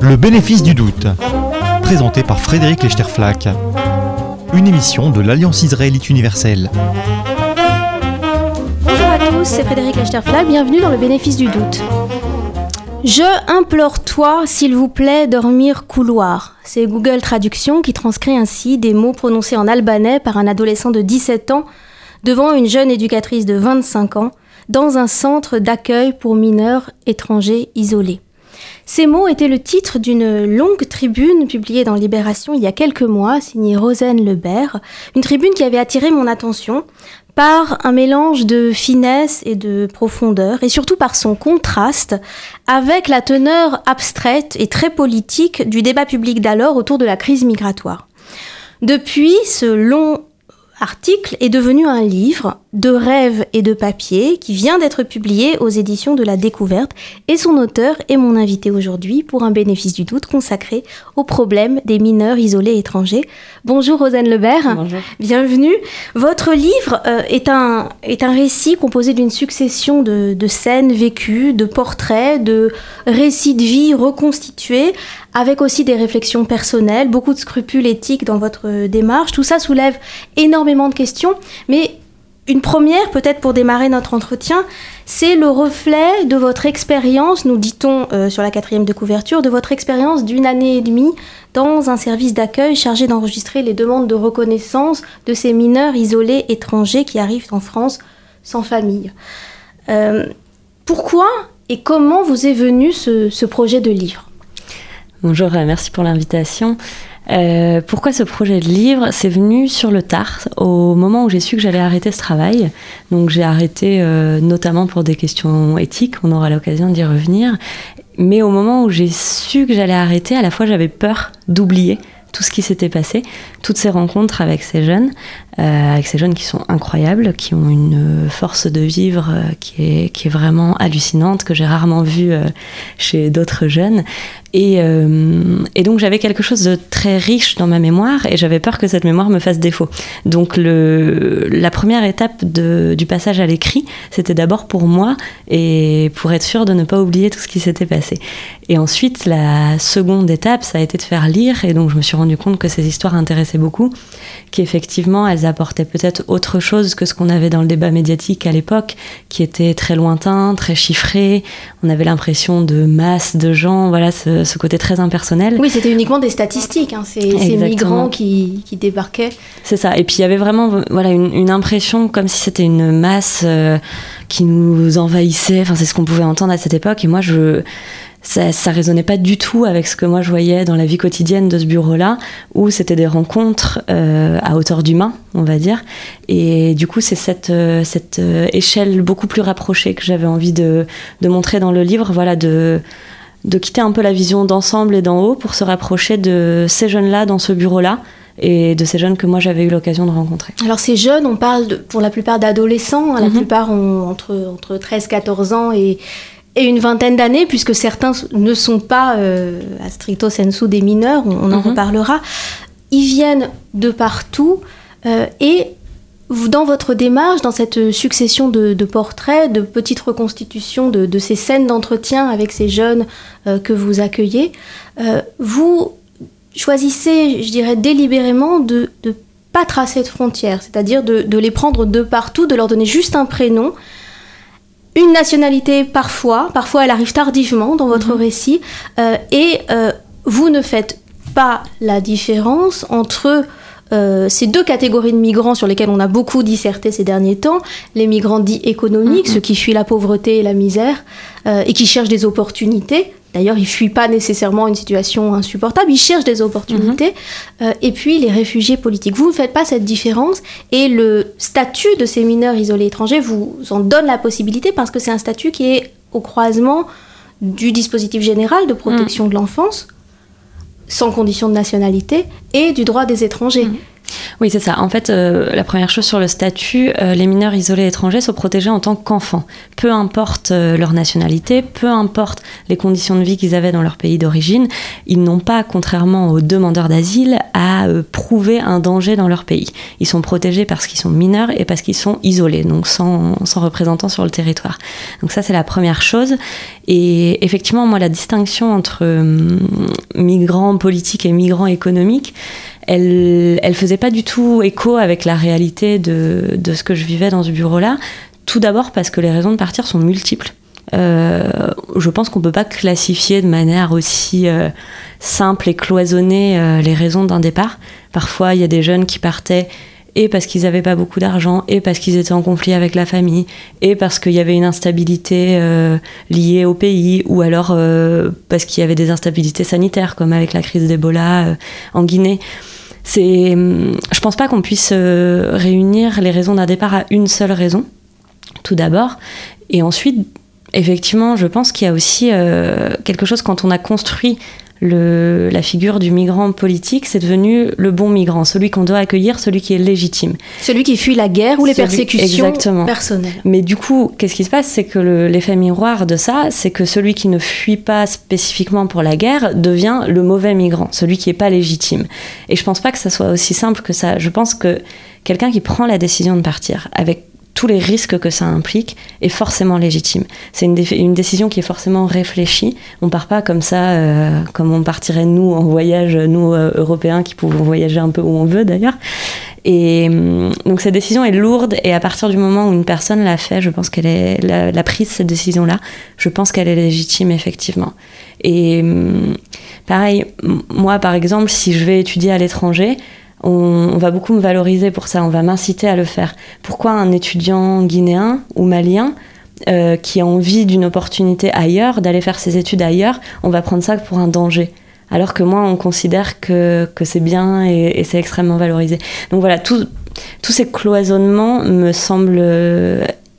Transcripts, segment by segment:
Le bénéfice du doute, présenté par Frédéric Lechterflack, une émission de l'Alliance israélite universelle. Bonjour à tous, c'est Frédéric Lechterflack, bienvenue dans le bénéfice du doute. Je implore toi, s'il vous plaît, dormir couloir. C'est Google Traduction qui transcrit ainsi des mots prononcés en albanais par un adolescent de 17 ans devant une jeune éducatrice de 25 ans dans un centre d'accueil pour mineurs étrangers isolés. Ces mots étaient le titre d'une longue tribune publiée dans Libération il y a quelques mois, signée Rosen Lebert, une tribune qui avait attiré mon attention par un mélange de finesse et de profondeur, et surtout par son contraste avec la teneur abstraite et très politique du débat public d'alors autour de la crise migratoire. Depuis ce long article est devenu un livre de rêves et de papier qui vient d'être publié aux éditions de la Découverte et son auteur est mon invité aujourd'hui pour un bénéfice du doute consacré au problème des mineurs isolés étrangers. Bonjour Rosane Lebert. Bonjour. Bienvenue. Votre livre euh, est, un, est un récit composé d'une succession de, de scènes vécues, de portraits, de récits de vie reconstitués avec aussi des réflexions personnelles, beaucoup de scrupules éthiques dans votre démarche. Tout ça soulève énormément de questions, mais une première, peut-être pour démarrer notre entretien, c'est le reflet de votre expérience, nous dit-on euh, sur la quatrième de couverture, de votre expérience d'une année et demie dans un service d'accueil chargé d'enregistrer les demandes de reconnaissance de ces mineurs isolés étrangers qui arrivent en France sans famille. Euh, pourquoi et comment vous est venu ce, ce projet de livre? Bonjour, euh, merci pour l'invitation. Euh, pourquoi ce projet de livre? C'est venu sur le tard, au moment où j'ai su que j'allais arrêter ce travail. Donc j'ai arrêté euh, notamment pour des questions éthiques, on aura l'occasion d'y revenir. Mais au moment où j'ai su que j'allais arrêter, à la fois j'avais peur d'oublier tout ce qui s'était passé, toutes ces rencontres avec ces jeunes, avec ces jeunes qui sont incroyables, qui ont une force de vivre euh, qui, est, vraiment hallucinante, que j'ai rarement vue euh, chez d'autres jeunes. Et, euh, donc j'avais quelque chose de très riche dans ma mémoire et j'avais peur que cette mémoire me fasse défaut. Donc la première étape du passage à l'écrit, c'était d'abord pour moi et pour être sûr de ne pas oublier tout ce qui s'était passé. Et ensuite, la seconde étape, ça a été de faire lire et donc je me suis rendu compte que ces histoires intéressaient beaucoup, qu'effectivement elles apportait peut-être autre chose que ce qu'on avait dans le débat médiatique à l'époque, qui était très lointain, très chiffré. On avait l'impression de masse de gens, voilà, ce, ce côté très impersonnel. Oui, c'était uniquement des statistiques, hein, ces, ces, migrants qui, qui débarquaient. C'est ça. Et puis il y avait vraiment voilà, une, une impression comme si c'était une masse euh, qui nous envahissait. Enfin, c'est ce qu'on pouvait entendre à cette époque. Et moi, je ça, ça résonnait pas du tout avec ce que moi je voyais dans la vie quotidienne de ce bureau-là, où c'était des rencontres euh, à hauteur d'humain, on va dire. Et du coup, c'est cette, euh, cette échelle beaucoup plus rapprochée que j'avais envie de, de, montrer dans le livre, voilà, de, de quitter un peu la vision d'ensemble et d'en haut pour se rapprocher de ces jeunes-là dans ce bureau-là et de ces jeunes que moi j'avais eu l'occasion de rencontrer. Alors ces jeunes, on parle de, pour la plupart d'adolescents, hein, la mm -hmm. plupart ont entre, entre 13-14 ans et et une vingtaine d'années, puisque certains ne sont pas euh, à stricto sensu des mineurs, on, on en mm -hmm. reparlera. Ils viennent de partout euh, et dans votre démarche, dans cette succession de, de portraits, de petites reconstitutions de, de ces scènes d'entretien avec ces jeunes euh, que vous accueillez, vous choisissez, je dirais, délibérément de ne pas tracer de frontières, c'est-à-dire de, de les prendre de partout, de leur donner juste un prénom une nationalité parfois, parfois elle arrive tardivement dans votre mmh. récit, euh, et euh, vous ne faites pas la différence entre euh, ces deux catégories de migrants sur lesquels on a beaucoup disserté ces derniers temps, les migrants dits économiques, mmh. ceux qui fuient la pauvreté et la misère, et qui cherchent des opportunités, D'ailleurs, ils ne fuient pas nécessairement une situation insupportable, ils cherchent des opportunités. Mmh. Euh, et puis, les réfugiés politiques. Vous ne faites pas cette différence et le statut de ces mineurs isolés étrangers vous en donne la possibilité parce que c'est un statut qui est au croisement du dispositif général de protection mmh. de l'enfance, sans condition de nationalité, et du droit des étrangers. Mmh. Oui, c'est ça. En fait, euh, la première chose sur le statut, euh, les mineurs isolés étrangers sont protégés en tant qu'enfants. Peu importe euh, leur nationalité, peu importe les conditions de vie qu'ils avaient dans leur pays d'origine, ils n'ont pas, contrairement aux demandeurs d'asile, à prouver un danger dans leur pays. Ils sont protégés parce qu'ils sont mineurs et parce qu'ils sont isolés, donc sans, sans représentant sur le territoire. Donc ça, c'est la première chose. Et effectivement, moi, la distinction entre migrants politiques et migrants économiques, elle, elle faisait pas du tout écho avec la réalité de, de ce que je vivais dans ce bureau-là. Tout d'abord parce que les raisons de partir sont multiples. Euh, je pense qu'on peut pas classifier de manière aussi euh, simple et cloisonnée euh, les raisons d'un départ. Parfois, il y a des jeunes qui partaient et parce qu'ils n'avaient pas beaucoup d'argent, et parce qu'ils étaient en conflit avec la famille, et parce qu'il y avait une instabilité liée au pays, ou alors parce qu'il y avait des instabilités sanitaires, comme avec la crise d'Ebola en Guinée. C'est, hum, je pense pas qu'on puisse euh, réunir les raisons d'un départ à une seule raison, tout d'abord. Et ensuite, effectivement, je pense qu'il y a aussi euh, quelque chose quand on a construit le, la figure du migrant politique, c'est devenu le bon migrant, celui qu'on doit accueillir, celui qui est légitime. Celui qui fuit la guerre ou les persécutions exactement. personnelles. Mais du coup, qu'est-ce qui se passe? C'est que l'effet miroir de ça, c'est que celui qui ne fuit pas spécifiquement pour la guerre devient le mauvais migrant, celui qui n'est pas légitime. Et je pense pas que ça soit aussi simple que ça. Je pense que quelqu'un qui prend la décision de partir avec tous les risques que ça implique est forcément légitime. C'est une, décision qui est forcément réfléchie. On part pas comme ça, euh, comme on partirait nous en voyage, nous euh, Européens qui pouvons voyager un peu où on veut d'ailleurs. Et hum, donc cette décision est lourde et à partir du moment où une personne l'a fait, je pense qu'elle est l'a, prise cette décision-là. Je pense qu'elle est légitime effectivement. Et hum, pareil, moi par exemple, si je vais étudier à l'étranger, on, va beaucoup me valoriser pour ça, on va m'inciter à le faire. Pourquoi un étudiant guinéen ou malien euh, qui a envie d'une opportunité ailleurs, d'aller faire ses études ailleurs, on va prendre ça pour un danger? Alors que moi, on considère que, c'est bien et, c'est extrêmement valorisé. Donc voilà, tous ces cloisonnements me semblent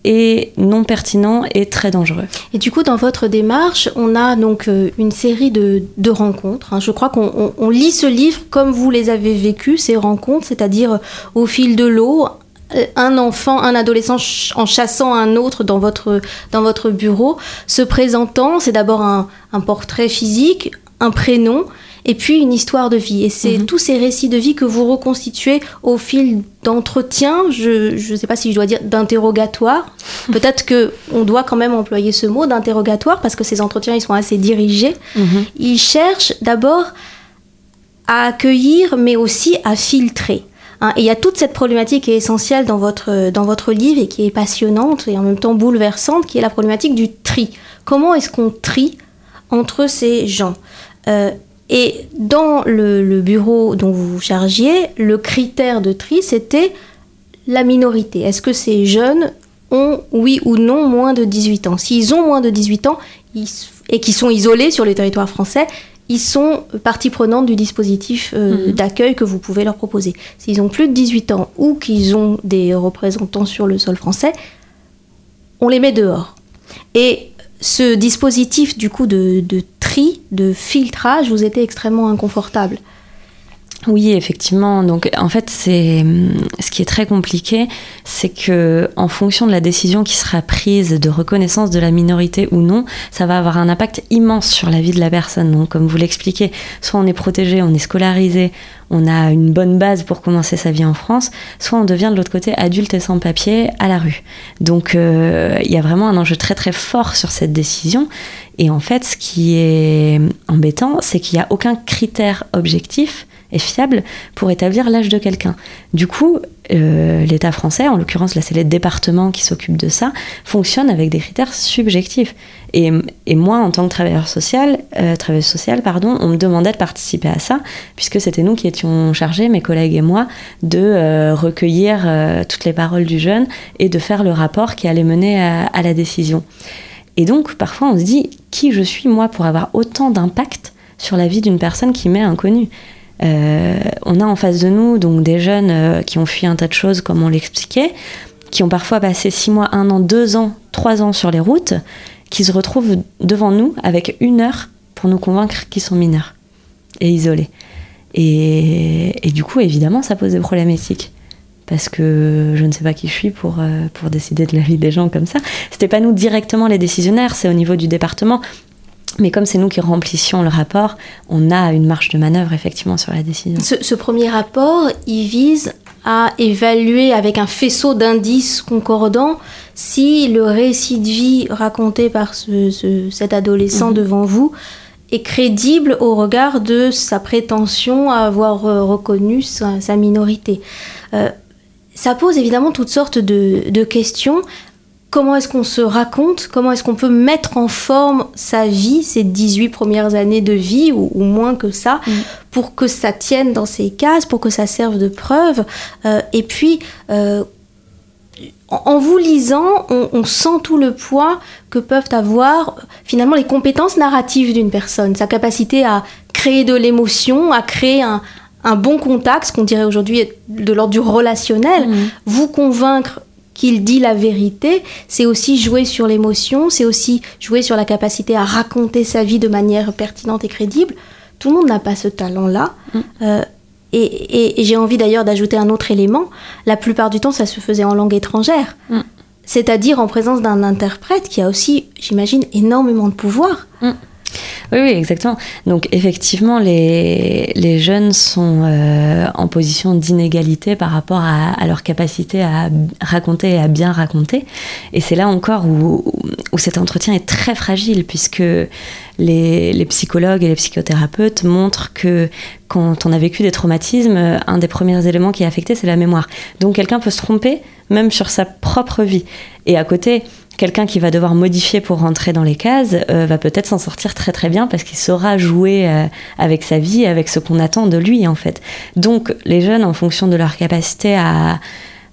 et non pertinent et très dangereux. Et du coup, dans votre démarche, on a donc euh, une série de, rencontres. Hein. Je crois qu'on lit ce livre comme vous les avez vécues, ces rencontres, c'est-à-dire euh, au fil de l'eau, euh, un enfant, un adolescent en chassant un autre dans votre, dans votre bureau, se présentant, c'est d'abord un, un portrait physique, un prénom, et puis une histoire de vie. Et c'est mhm. tous ces récits de vie que vous reconstituez au fil d'entretiens, je ne sais pas si je dois dire d'interrogatoire. Peut-être que on doit quand même employer ce mot d'interrogatoire parce que ces entretiens ils sont assez dirigés. Mhm. Ils cherchent d'abord à accueillir mais aussi à filtrer. Hein. et il y a toute cette problématique qui est essentielle dans votre, dans votre livre et qui est passionnante et en même temps bouleversante, qui est la problématique du tri. Comment est-ce qu'on trie entre ces gens? Euh, et dans le, bureau dont vous vous chargiez, le critère de tri, c'était la minorité. Est-ce que ces jeunes ont, oui ou non, moins de 18 ans? S'ils ont moins de 18 ans et qui sont isolés sur le territoire français, ils sont partie prenante du dispositif euh, mhm. d'accueil que vous pouvez leur proposer. S'ils ont plus de 18 ans ou qu'ils ont des représentants sur le sol français, on les met dehors. Et ce dispositif du coup de, de filtrage, vous était extrêmement inconfortable. Oui, effectivement. Donc, en fait, c'est ce qui est très compliqué, c'est que en fonction de la décision qui sera prise de reconnaissance de la minorité ou non, ça va avoir un impact immense sur la vie de la personne. Donc, comme vous l'expliquez, soit on est protégé, on est scolarisé, on a une bonne base pour commencer sa vie en France, soit on devient de l'autre côté adulte et sans papier à la rue. Donc euh, il y a vraiment un enjeu très très fort sur cette décision. Et en fait, ce qui est embêtant, c'est qu'il n'y a aucun critère objectif et fiable pour établir l'âge de quelqu'un. Du coup, euh, l'État français, en l'occurrence là c'est les départements qui s'occupent de ça, fonctionne avec des critères subjectifs. Et, moi, en tant que travailleur social, euh, pardon, on me demandait de participer à ça, puisque c'était nous qui étions chargés, mes collègues et moi, de euh, recueillir toutes les paroles du jeune et de faire le rapport qui allait mener à, à la décision. Et donc, parfois, on se dit, qui je suis, moi, pour avoir autant d'impact sur la vie d'une personne qui m'est inconnue? On a en face de nous donc des jeunes euh, qui ont fui un tas de choses, comme on l'expliquait, qui ont parfois passé six mois, un an, deux ans, trois ans sur les routes, qui se retrouvent devant nous avec une heure pour nous convaincre qu'ils sont mineurs et isolés. Et, et, du coup, évidemment, ça pose des problèmes éthiques. Parce que je ne sais pas qui je suis pour, euh, pour décider de la vie des gens comme ça. C'était pas nous directement les décisionnaires, c'est au niveau du département. Mais comme c'est nous qui remplissions le rapport, on a une marge de manœuvre effectivement sur la décision. Ce, ce premier rapport, il vise à évaluer avec un faisceau d'indices concordants si le récit de vie raconté par ce, ce, cet adolescent mmh. devant vous est crédible au regard de sa prétention à avoir reconnu sa, sa minorité. Euh, ça pose évidemment toutes sortes de, de questions comment est-ce qu'on se raconte, comment est-ce qu'on peut mettre en forme sa vie, ses 18 premières années de vie, ou, ou moins que ça, mmh. pour que ça tienne dans ses cases, pour que ça serve de preuve. Euh, et puis, euh, en, en, vous lisant, on, on, sent tout le poids que peuvent avoir finalement les compétences narratives d'une personne, sa capacité à créer de l'émotion, à créer un, un bon contact, ce qu'on dirait aujourd'hui de l'ordre du relationnel, mmh. vous convaincre qu'il dit la vérité, c'est aussi jouer sur l'émotion, c'est aussi jouer sur la capacité à raconter sa vie de manière pertinente et crédible. Tout le monde n'a pas ce talent-là. Mm. Euh, et, et, et j'ai envie d'ailleurs d'ajouter un autre élément. La plupart du temps, ça se faisait en langue étrangère. Mm. C'est-à-dire en présence d'un interprète qui a aussi, j'imagine, énormément de pouvoir. Mm. Oui, oui, exactement. Donc effectivement, les, les jeunes sont euh, en position d'inégalité par rapport à, à, leur capacité à raconter et à bien raconter. Et c'est là encore où, où cet entretien est très fragile, puisque les, les, psychologues et les psychothérapeutes montrent que quand on a vécu des traumatismes, un des premiers éléments qui est affecté, c'est la mémoire. Donc quelqu'un peut se tromper même sur sa propre vie. Et à côté, quelqu'un qui va devoir modifier pour rentrer dans les cases euh, va peut-être s'en sortir très très bien parce qu'il saura jouer euh, avec sa vie, avec ce qu'on attend de lui en fait. Donc les jeunes, en fonction de leur capacité à,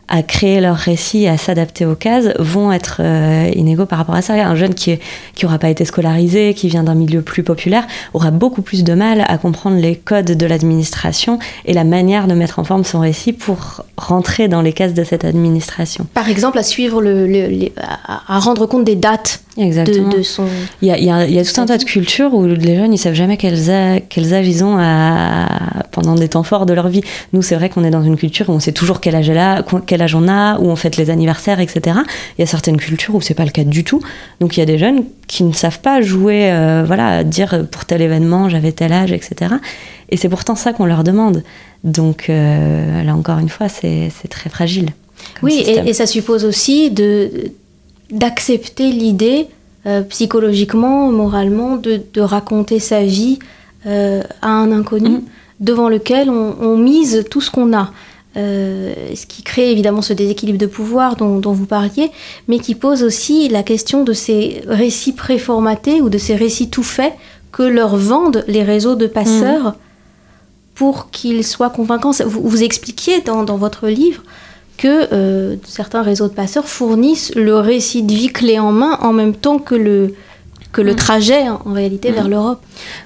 à créer leur récit, à s'adapter aux cases, vont être euh, inégaux par rapport à ça. Un jeune qui n'aura pas été scolarisé, qui vient d'un milieu plus populaire, aura beaucoup plus de mal à comprendre les codes de l'administration et la manière de mettre en forme son récit pour rentrer dans les cases de cette administration. Par exemple, à suivre le, le les, à rendre compte des dates Exactement. De, de son... il, y a, il, y a, il y a tout un tas de cultures où les jeunes ils savent jamais quels, a, quels âges ils ont à, pendant des temps forts de leur vie. Nous c'est vrai qu'on est dans une culture où on sait toujours quel âge, là, quel âge on a, où on fête les anniversaires, etc. Il y a certaines cultures où c'est pas le cas du tout. Donc il y a des jeunes qui ne savent pas jouer, euh, voilà, dire pour tel événement j'avais tel âge, etc. Et c'est pourtant ça qu'on leur demande. Donc euh, là encore une fois c'est très fragile. Oui, et, et, ça suppose aussi de d'accepter l'idée euh, psychologiquement, moralement, de, de, raconter sa vie euh, à un inconnu mmh. devant lequel on, on, mise tout ce qu'on a. Euh, ce qui crée évidemment ce déséquilibre de pouvoir dont, dont, vous parliez, mais qui pose aussi la question de ces récits préformatés ou de ces récits tout faits que leur vendent les réseaux de passeurs mmh. pour qu'ils soient convaincants. Vous, vous expliquiez dans, dans votre livre que euh, certains réseaux de passeurs fournissent le récit de vie clé en main en même temps que le, que le mmh. trajet en réalité mmh. vers l'Europe.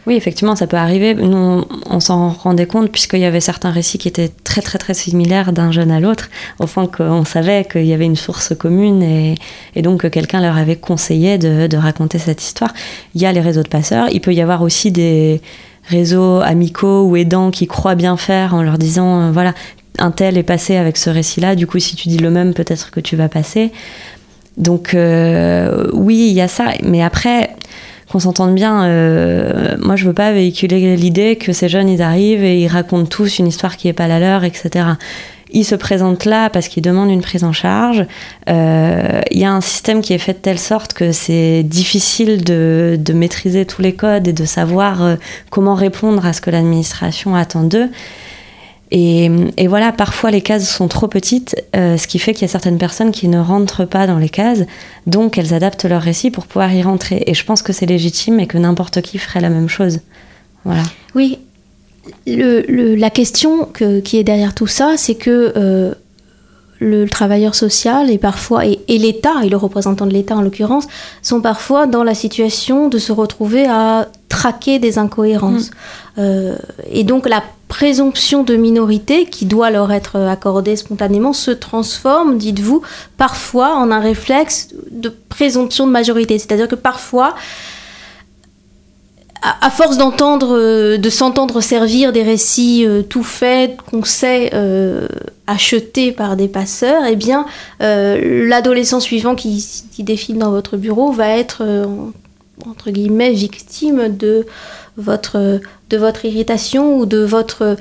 Oui, effectivement, ça peut arriver. Nous, on, s'en rendait compte puisqu'il y avait certains récits qui étaient très très très similaires d'un jeune à l'autre, au point qu'on savait qu'il y avait une source commune et, et donc que quelqu'un leur avait conseillé de, de, raconter cette histoire. Il y a les réseaux de passeurs, il peut y avoir aussi des réseaux amicaux ou aidants qui croient bien faire en leur disant euh, voilà un tel est passé avec ce récit-là, du coup si tu dis le même, peut-être que tu vas passer. Donc euh, oui, il y a ça, mais après, qu'on s'entende bien, euh, moi je veux pas véhiculer l'idée que ces jeunes, ils arrivent et ils racontent tous une histoire qui est pas la leur, etc. Ils se présentent là parce qu'ils demandent une prise en charge. Il euh, y a un système qui est fait de telle sorte que c'est difficile de, de, maîtriser tous les codes et de savoir comment répondre à ce que l'administration attend d'eux. Et, et, voilà, parfois les cases sont trop petites, euh, ce qui fait qu'il y a certaines personnes qui ne rentrent pas dans les cases, donc elles adaptent leur récit pour pouvoir y rentrer. Et je pense que c'est légitime et que n'importe qui ferait la même chose. Voilà. Oui, le, le, la question que, qui est derrière tout ça, c'est que euh, le, le, travailleur social et parfois et, et l'État et le représentant de l'État en l'occurrence sont parfois dans la situation de se retrouver à traquer des incohérences. Mmh. Euh, et donc la présomption de minorité qui doit leur être accordée spontanément se transforme, dites-vous, parfois en un réflexe de présomption de majorité. C'est-à-dire que parfois, à, force d'entendre, de s'entendre servir des récits tout faits qu'on sait achetés par des passeurs, eh bien, l'adolescent suivant qui, qui, défile dans votre bureau va être entre guillemets victime de votre de votre irritation ou de votre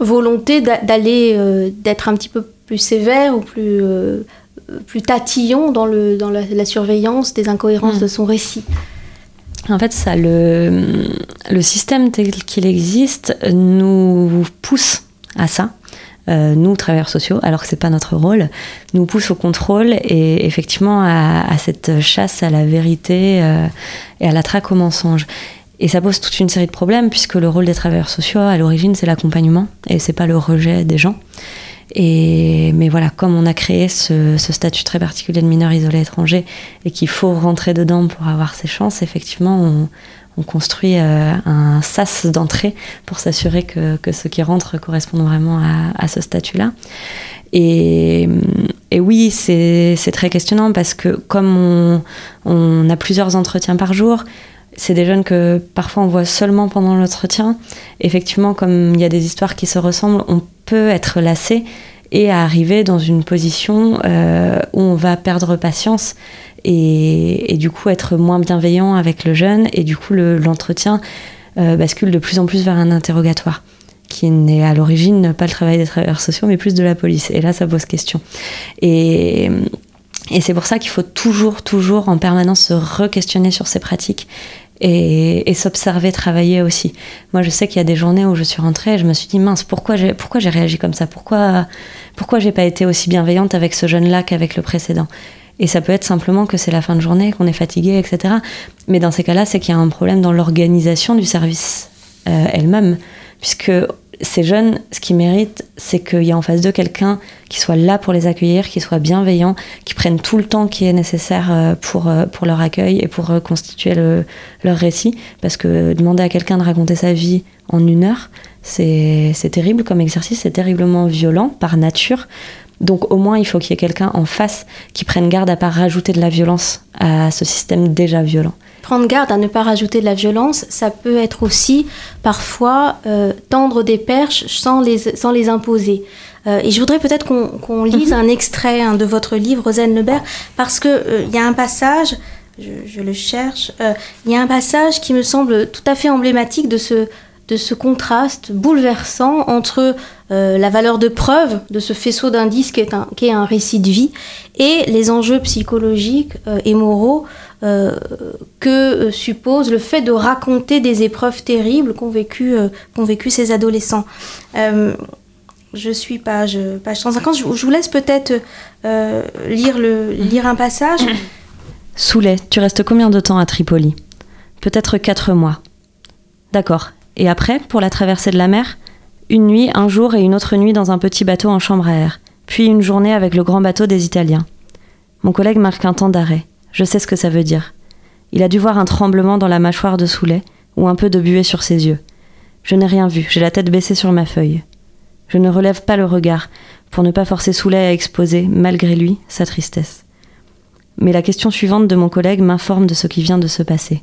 volonté d'aller d'être un petit peu plus sévère ou plus plus tatillon dans, le, dans la, surveillance des incohérences hmm. de son récit? En fait, ça, le, le système tel qu'il existe nous pousse à ça. Euh, nous, travailleurs sociaux, alors que c'est pas notre rôle, nous pousse au contrôle et effectivement à, cette chasse à la vérité euh, et à la traque au mensonge. Et ça pose toute une série de problèmes puisque le rôle des travailleurs sociaux, à l'origine, c'est l'accompagnement et c'est pas le rejet des gens. Et, mais voilà, comme on a créé ce, statut très particulier de mineur isolé étranger et qu'il faut rentrer dedans pour avoir ses chances, effectivement, on, construit euh, un sas d'entrée pour s'assurer que, ceux qui rentrent correspondent vraiment à, ce statut-là. Et, oui, c'est très questionnant parce que comme on, on, a plusieurs entretiens par jour, c'est des jeunes que parfois on voit seulement pendant l'entretien. Effectivement, comme il y a des histoires qui se ressemblent, on peut être lassé et arriver dans une position euh, où on va perdre patience et, du coup être moins bienveillant avec le jeune et du coup l'entretien euh, bascule de plus en plus vers un interrogatoire qui n'est à l'origine pas le travail des travailleurs sociaux mais plus de la police. Et là ça pose question. Et, et c'est pour ça qu'il faut toujours toujours en permanence se re-questionner sur ces pratiques et, s'observer travailler aussi. Moi, je sais qu'il y a des journées où je suis rentrée et je me suis dit mince, pourquoi j'ai réagi comme ça? Pourquoi pourquoi j'ai pas été aussi bienveillante avec ce jeune-là qu'avec le précédent? Et ça peut être simplement que c'est la fin de journée, qu'on est fatigué, etc. Mais dans ces cas-là, c'est qu'il y a un problème dans l'organisation du service euh, elle-même, puisque ces jeunes, ce qu'ils méritent, c'est qu'il y a en face d'eux quelqu'un qui soit là pour les accueillir, qui soit bienveillant, qui prenne tout le temps qui est nécessaire euh, pour, euh, pour leur accueil et pour constituer leur récit. Parce que demander à quelqu'un de raconter sa vie en une heure, c'est terrible comme exercice, c'est terriblement violent par nature. Donc au moins, il faut qu'il y ait quelqu'un en face qui prenne garde à pas rajouter de la violence à ce système déjà violent prendre garde à ne pas rajouter de la violence, ça peut être aussi parfois euh, tendre des perches sans les, sans les imposer. Euh, et je voudrais peut-être qu'on lise mhm. un extrait hein, de votre livre, Rosanne Lebert, parce qu'il euh, y a un passage, je, le cherche, il y a un passage qui me semble tout à fait emblématique de ce, de ce contraste bouleversant entre la valeur de preuve de ce faisceau d'indices qui, est un, qui est un récit de vie et les enjeux psychologiques et moraux euh, que euh, suppose le fait de raconter des épreuves terribles qu'ont vécu, euh, vécu ces adolescents. je suis page, page 150. Je, vous laisse peut-être lire, lire un passage. Soulet, tu restes combien de temps à Tripoli? Peut-être quatre mois. D'accord. Et après, pour la traversée de la mer? Une nuit, un jour et une autre nuit dans un petit bateau en chambre à air. Puis une journée avec le grand bateau des Italiens. Mon collègue marque un temps d'arrêt. Je sais ce que ça veut dire. Il a dû voir un tremblement dans la mâchoire de Soulet, ou un peu de buée sur ses yeux. Je n'ai rien vu, j'ai la tête baissée sur ma feuille. Je ne relève pas le regard, pour ne pas forcer Soulet à exposer, malgré lui, sa tristesse. Mais la question suivante de mon collègue m'informe de ce qui vient de se passer.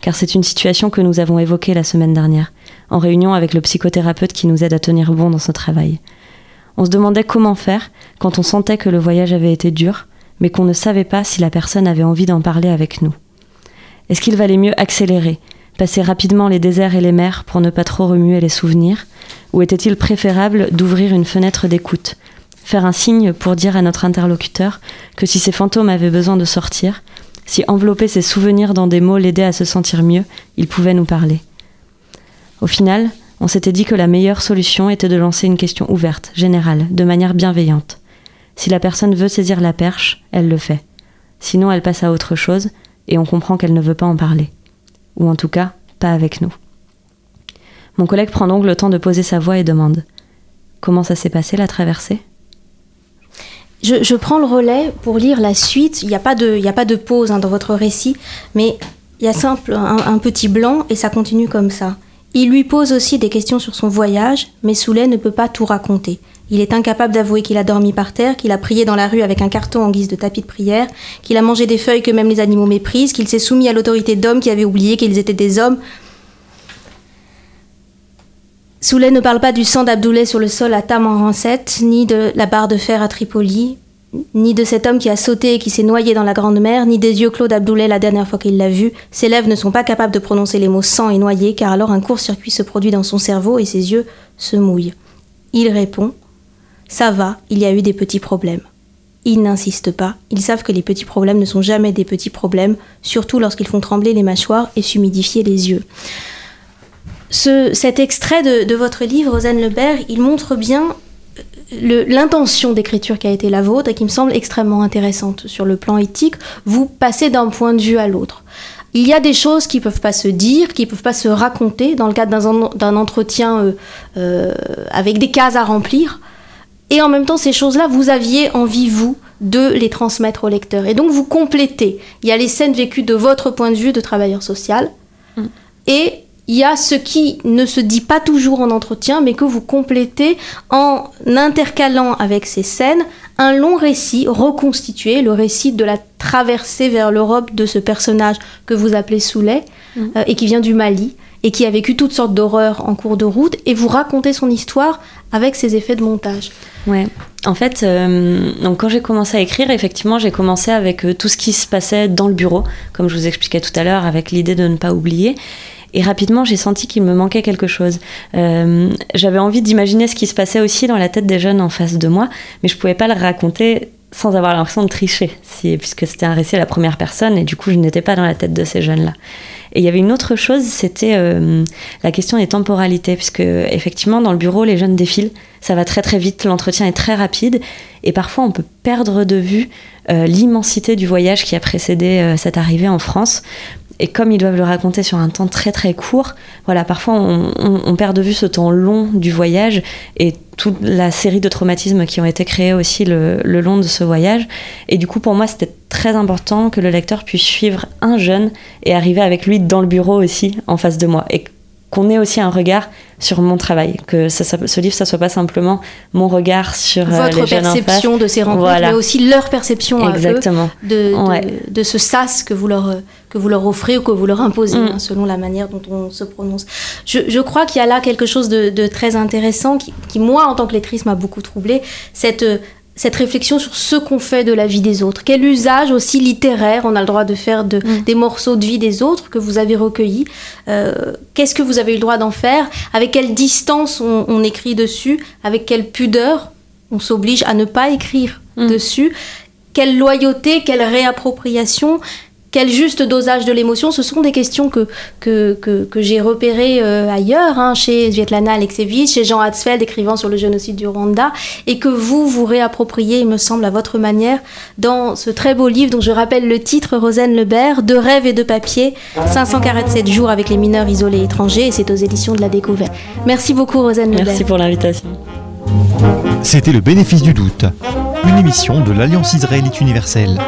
Car c'est une situation que nous avons évoquée la semaine dernière, en réunion avec le psychothérapeute qui nous aide à tenir bon dans ce travail. On se demandait comment faire quand on sentait que le voyage avait été dur, mais qu'on ne savait pas si la personne avait envie d'en parler avec nous. Est-ce qu'il valait mieux accélérer, passer rapidement les déserts et les mers pour ne pas trop remuer les souvenirs, ou était-il préférable d'ouvrir une fenêtre d'écoute, faire un signe pour dire à notre interlocuteur que si ces fantômes avaient besoin de sortir, si envelopper ses souvenirs dans des mots l'aidait à se sentir mieux, il pouvait nous parler? Au final, on s'était dit que la meilleure solution était de lancer une question ouverte, générale, de manière bienveillante. Si la personne veut saisir la perche, elle le fait. Sinon, elle passe à autre chose et on comprend qu'elle ne veut pas en parler. Ou en tout cas, pas avec nous. Mon collègue prend donc le temps de poser sa voix et demande Comment ça s'est passé la traversée? Je, prends le relais pour lire la suite. Il n'y a, pas de, a pas de pause hein, dans votre récit, mais il y a simple un, petit blanc et ça continue comme ça. Il lui pose aussi des questions sur son voyage, mais Soulet ne peut pas tout raconter. Il est incapable d'avouer qu'il a dormi par terre, qu'il a prié dans la rue avec un carton en guise de tapis de prière, qu'il a mangé des feuilles que même les animaux méprisent, qu'il s'est soumis à l'autorité d'hommes qui avaient oublié qu'ils étaient des hommes. Soulet ne parle pas du sang d'Abdoulay sur le sol à Tam ni de la barre de fer à Tripoli, ni de cet homme qui a sauté et qui s'est noyé dans la Grande Mer, ni des yeux clos d'Abdoulay la dernière fois qu'il l'a vu. Ses lèvres ne sont pas capables de prononcer les mots sang et noyé, car alors un court-circuit se produit dans son cerveau et ses yeux se mouillent. Il répond Ça va, il y a eu des petits problèmes. Ils n'insistent pas, ils savent que les petits problèmes ne sont jamais des petits problèmes, surtout lorsqu'ils font trembler les mâchoires et s'humidifier les yeux. Ce, cet extrait de, votre livre, Rosanne Lebert, il montre bien l'intention d'écriture qui a été la vôtre et qui me semble extrêmement intéressante sur le plan éthique. Vous passez d'un point de vue à l'autre. Il y a des choses qui ne peuvent pas se dire, qui ne peuvent pas se raconter dans le cadre d'un entretien euh, euh, avec des cases à remplir. Et en même temps, ces choses-là, vous aviez envie, vous, de les transmettre au lecteur. Et donc, vous complétez. Il y a les scènes vécues de votre point de vue de travailleur social. Mm. Et il y a ce qui ne se dit pas toujours en entretien, mais que vous complétez en intercalant avec ces scènes un long récit reconstitué, le récit de la traversée vers l'Europe de ce personnage que vous appelez Soulet, mmh. euh, et qui vient du Mali, et qui a vécu toutes sortes d'horreurs en cours de route, et vous racontez son histoire avec ses effets de montage. Ouais. En fait, euh, donc quand j'ai commencé à écrire, effectivement, j'ai commencé avec euh, tout ce qui se passait dans le bureau, comme je vous expliquais tout à l'heure, avec l'idée de ne pas oublier. Et rapidement, j'ai senti qu'il me manquait quelque chose. Euh, j'avais envie d'imaginer ce qui se passait aussi dans la tête des jeunes en face de moi, mais je pouvais pas le raconter sans avoir l'impression de tricher, puisque c'était un récit à la première personne, et du coup, je n'étais pas dans la tête de ces jeunes-là. Et il y avait une autre chose, c'était euh, la question des temporalités, puisque effectivement, dans le bureau, les jeunes défilent, ça va très très vite, l'entretien est très rapide, et parfois on peut perdre de vue euh, l'immensité du voyage qui a précédé euh, cette arrivée en France et comme ils doivent le raconter sur un temps très très court, voilà, parfois on, perd de vue ce temps long du voyage et toute la série de traumatismes qui ont été créés aussi le, long de ce voyage. Et du coup, pour moi, c'était très important que le lecteur puisse suivre un jeune et arriver avec lui dans le bureau aussi, en face de moi. Qu'on ait aussi un regard sur mon travail, que ça, ce livre, ça soit pas simplement mon regard sur euh, votre perception de ces rencontres, mais aussi leur perception Exactement. à eux de, de, ce sas que vous leur que vous leur offrez ou que vous leur imposez, mm. hein, selon la manière dont on se prononce. Je, je crois qu'il y a là quelque chose de, de très intéressant qui, qui, moi, en tant que lectrice, m'a beaucoup troublé, cette cette réflexion sur ce qu'on fait de la vie des autres. Quel usage aussi littéraire on a le droit de faire de, mm. des morceaux de vie des autres que vous avez recueillis euh, Qu'est-ce que vous avez eu le droit d'en faire? Avec quelle distance on, on, écrit dessus? Avec quelle pudeur on s'oblige à ne pas écrire mm. dessus? Quelle loyauté, quelle réappropriation? Quel juste dosage de l'émotion Ce sont des questions que, que, que, j'ai repérées euh, ailleurs, hein, chez Svetlana Alexievich, chez Jean Hatzfeld, écrivant sur le génocide du Rwanda, et que vous vous réappropriez, il me semble, à votre manière, dans ce très beau livre dont je rappelle le titre, Rosen Lebert, De rêve et de papier, 547 jours avec les mineurs isolés étrangers, et c'est aux éditions de la découverte. Merci beaucoup, Rosen Lebert. Merci pour l'invitation. C'était Le bénéfice du doute, une émission de l'Alliance israélite universelle.